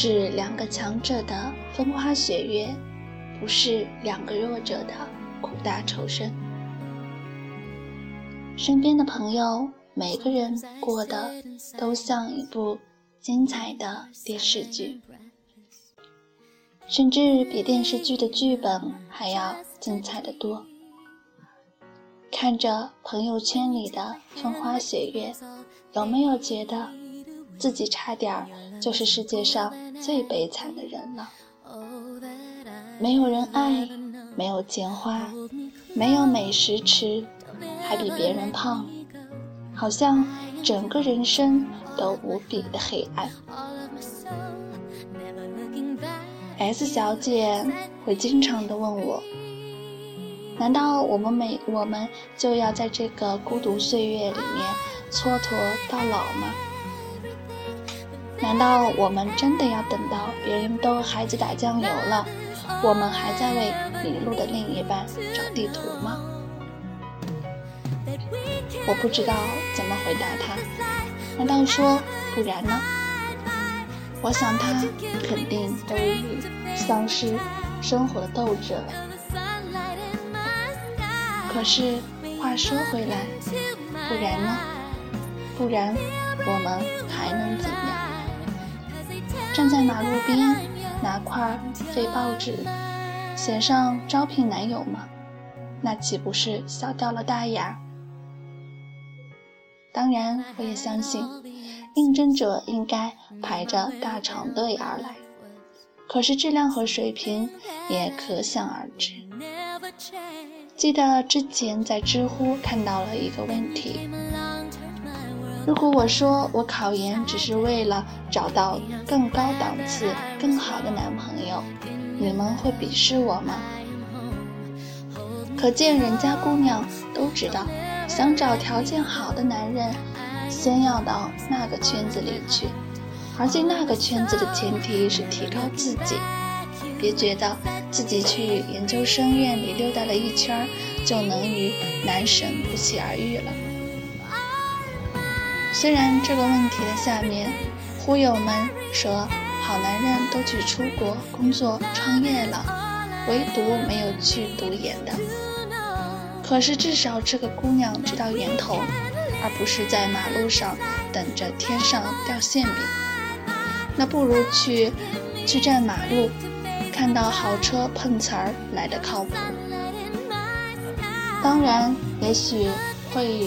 是两个强者的风花雪月，不是两个弱者的苦大仇深。身边的朋友，每个人过的都像一部精彩的电视剧，甚至比电视剧的剧本还要精彩的多。看着朋友圈里的风花雪月，有没有觉得自己差点就是世界上最悲惨的人了？没有人爱，没有钱花，没有美食吃，还比别人胖，好像整个人生都无比的黑暗。S 小姐会经常的问我。难道我们每我们就要在这个孤独岁月里面蹉跎到老吗？难道我们真的要等到别人都孩子打酱油了，我们还在为迷路的另一半找地图吗？我不知道怎么回答他。难道说不然呢？我想他肯定都已丧失生活的斗志了。可是话说回来，不然呢？不然我们还能怎样？站在马路边，拿块废报纸，写上招聘男友吗？那岂不是笑掉了大牙？当然，我也相信，应征者应该排着大长队而来。可是质量和水平也可想而知。记得之前在知乎看到了一个问题：如果我说我考研只是为了找到更高档次、更好的男朋友，你们会鄙视我吗？可见人家姑娘都知道，想找条件好的男人，先要到那个圈子里去，而进那个圈子的前提是提高自己。别觉得自己去研究生院里溜达了一圈，就能与男神不期而遇了。虽然这个问题的下面，忽悠们说好男人都去出国工作创业了，唯独没有去读研的。可是至少这个姑娘知道源头，而不是在马路上等着天上掉馅饼。那不如去去站马路。看到好车碰瓷儿来的靠谱，当然，也许会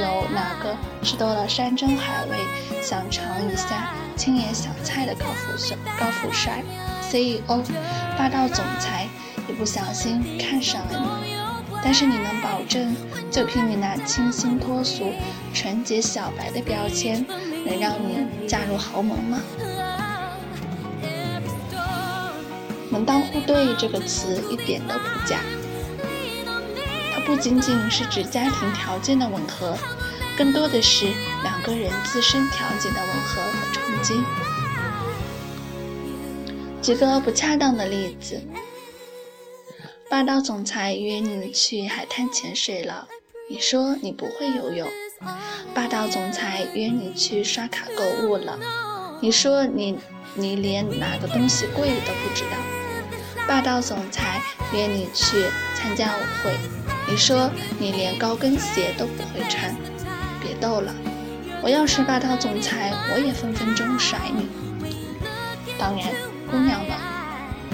有哪个吃多了山珍海味，想尝一下青野小菜的高富帅、高富帅 CEO、霸道总裁，一不小心看上了你。但是你能保证，就凭你那清新脱俗、纯洁小白的标签，能让你嫁入豪门吗？门当户对这个词一点都不假，不仅仅是指家庭条件的吻合，更多的是两个人自身条件的吻合和冲击。举个不恰当的例子，霸道总裁约你去海滩潜水了，你说你不会游泳；霸道总裁约你去刷卡购物了，你说你你连哪个东西贵都不知道。霸道总裁约你去参加舞会，你说你连高跟鞋都不会穿，别逗了。我要是霸道总裁，我也分分钟甩你。当然，姑娘们，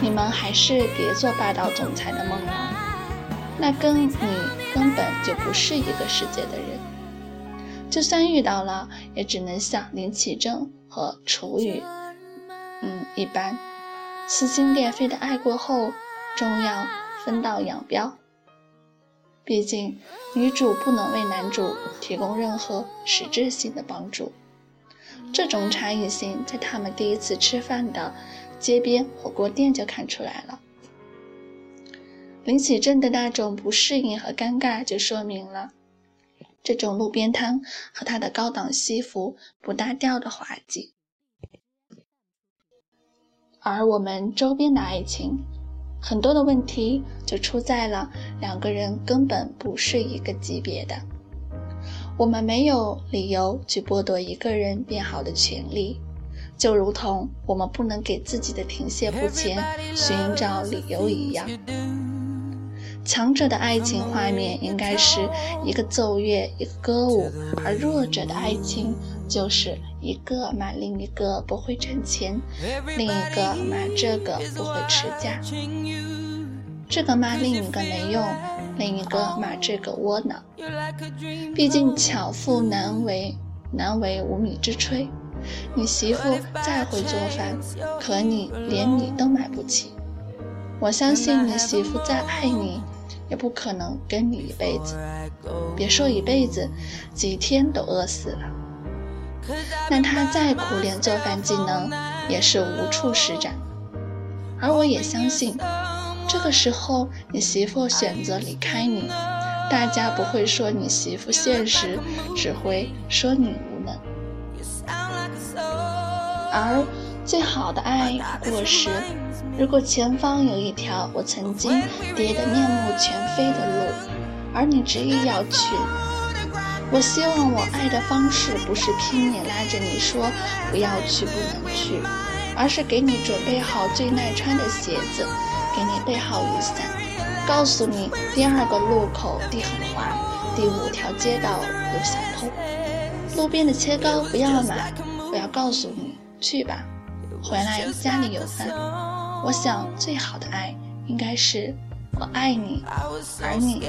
你们还是别做霸道总裁的梦了，那跟你根本就不是一个世界的人。就算遇到了，也只能像林启正和楚雨，嗯，一般。撕心裂肺的爱过后，终要分道扬镳。毕竟，女主不能为男主提供任何实质性的帮助。这种差异性，在他们第一次吃饭的街边火锅店就看出来了。林启正的那种不适应和尴尬，就说明了这种路边摊和他的高档西服不搭调的滑稽。而我们周边的爱情，很多的问题就出在了两个人根本不是一个级别的。我们没有理由去剥夺一个人变好的权利，就如同我们不能给自己的停歇不前寻找理由一样。强者的爱情画面应该是一个奏乐，一个歌舞；而弱者的爱情就是一个骂另一个不会挣钱，另一个骂这个不会持家。这个骂另一个没用，另一个骂这个窝囊。毕竟巧妇难为难为无米之炊。你媳妇再会做饭，可你连米都买不起。我相信你媳妇再爱你。也不可能跟你一辈子，别说一辈子，几天都饿死了。那他再苦练做饭技能，也是无处施展。而我也相信，这个时候你媳妇选择离开你，大家不会说你媳妇现实，只会说你无能。而最好的爱不过是。如果前方有一条我曾经跌得面目全非的路，而你执意要去，我希望我爱的方式不是拼命拉着你说不要去不能去，而是给你准备好最耐穿的鞋子，给你备好雨伞，告诉你第二个路口地很滑，第五条街道有小偷，路边的切糕不要买，我要告诉你去吧，回来家里有饭。我想，最好的爱应该是我爱你，而你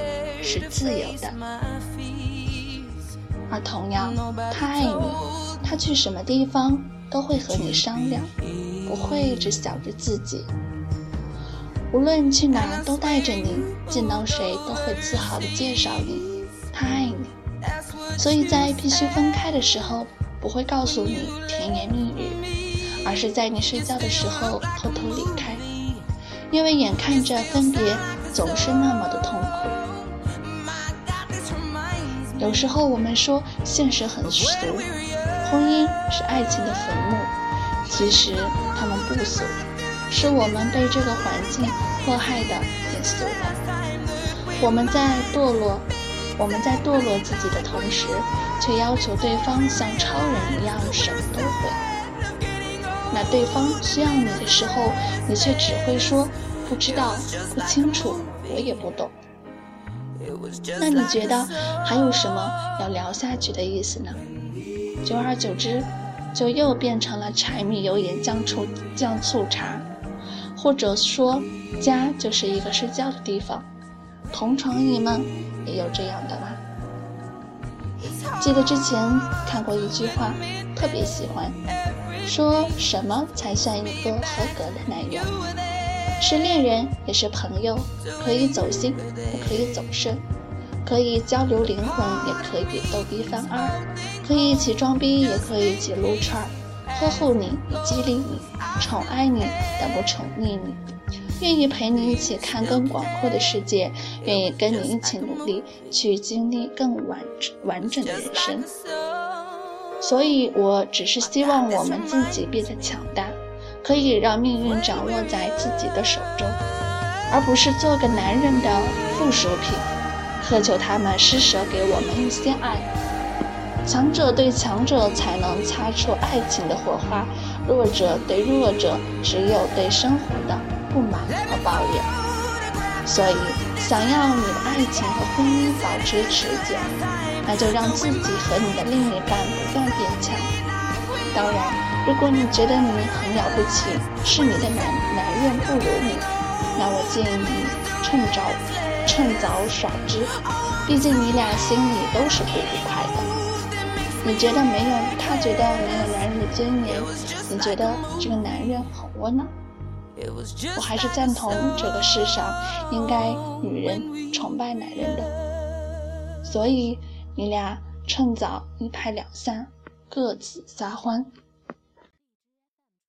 是自由的。而同样，他爱你，他去什么地方都会和你商量，不会只想着自己。无论去哪都带着你，见到谁都会自豪地介绍你。他爱你，所以在必须分开的时候，不会告诉你甜言蜜语。而是在你睡觉的时候偷偷离开，因为眼看着分别总是那么的痛苦。有时候我们说现实很俗，婚姻是爱情的坟墓，其实他们不俗，是我们被这个环境迫害的变俗了。我们在堕落，我们在堕落自己的同时，却要求对方像超人一样什么都会。那对方需要你的时候，你却只会说不知道、不清楚，我也不懂。那你觉得还有什么要聊下去的意思呢？久而久之，就又变成了柴米油盐酱醋酱醋茶，或者说，家就是一个睡觉的地方。同床异梦也有这样的吗？记得之前看过一句话，特别喜欢。说什么才算一个合格的男友？是恋人，也是朋友，可以走心，不可以走肾，可以交流灵魂，也可以逗逼犯二，可以一起装逼，也可以一起撸串儿，呵护你，激励你，宠爱你，但不宠溺你，愿意陪你一起看更广阔的世界，愿意跟你一起努力去经历更完完整的人生。所以，我只是希望我们自己变得强大，可以让命运掌握在自己的手中，而不是做个男人的附属品，苛求他们施舍给我们一些爱。强者对强者才能擦出爱情的火花，弱者对弱者只有对生活的不满和抱怨。所以，想要你的爱情和婚姻保持持久。那就让自己和你的另一半不断变强。当然，如果你觉得你很了不起，是你的男男人不如你，那我建议你趁早趁早甩之。毕竟你俩心里都是不愉快的。你觉得没有，他觉得没有男人的尊严，你觉得这个男人很窝囊。我还是赞同这个世上应该女人崇拜男人的。所以。你俩趁早一拍两散，各自撒欢。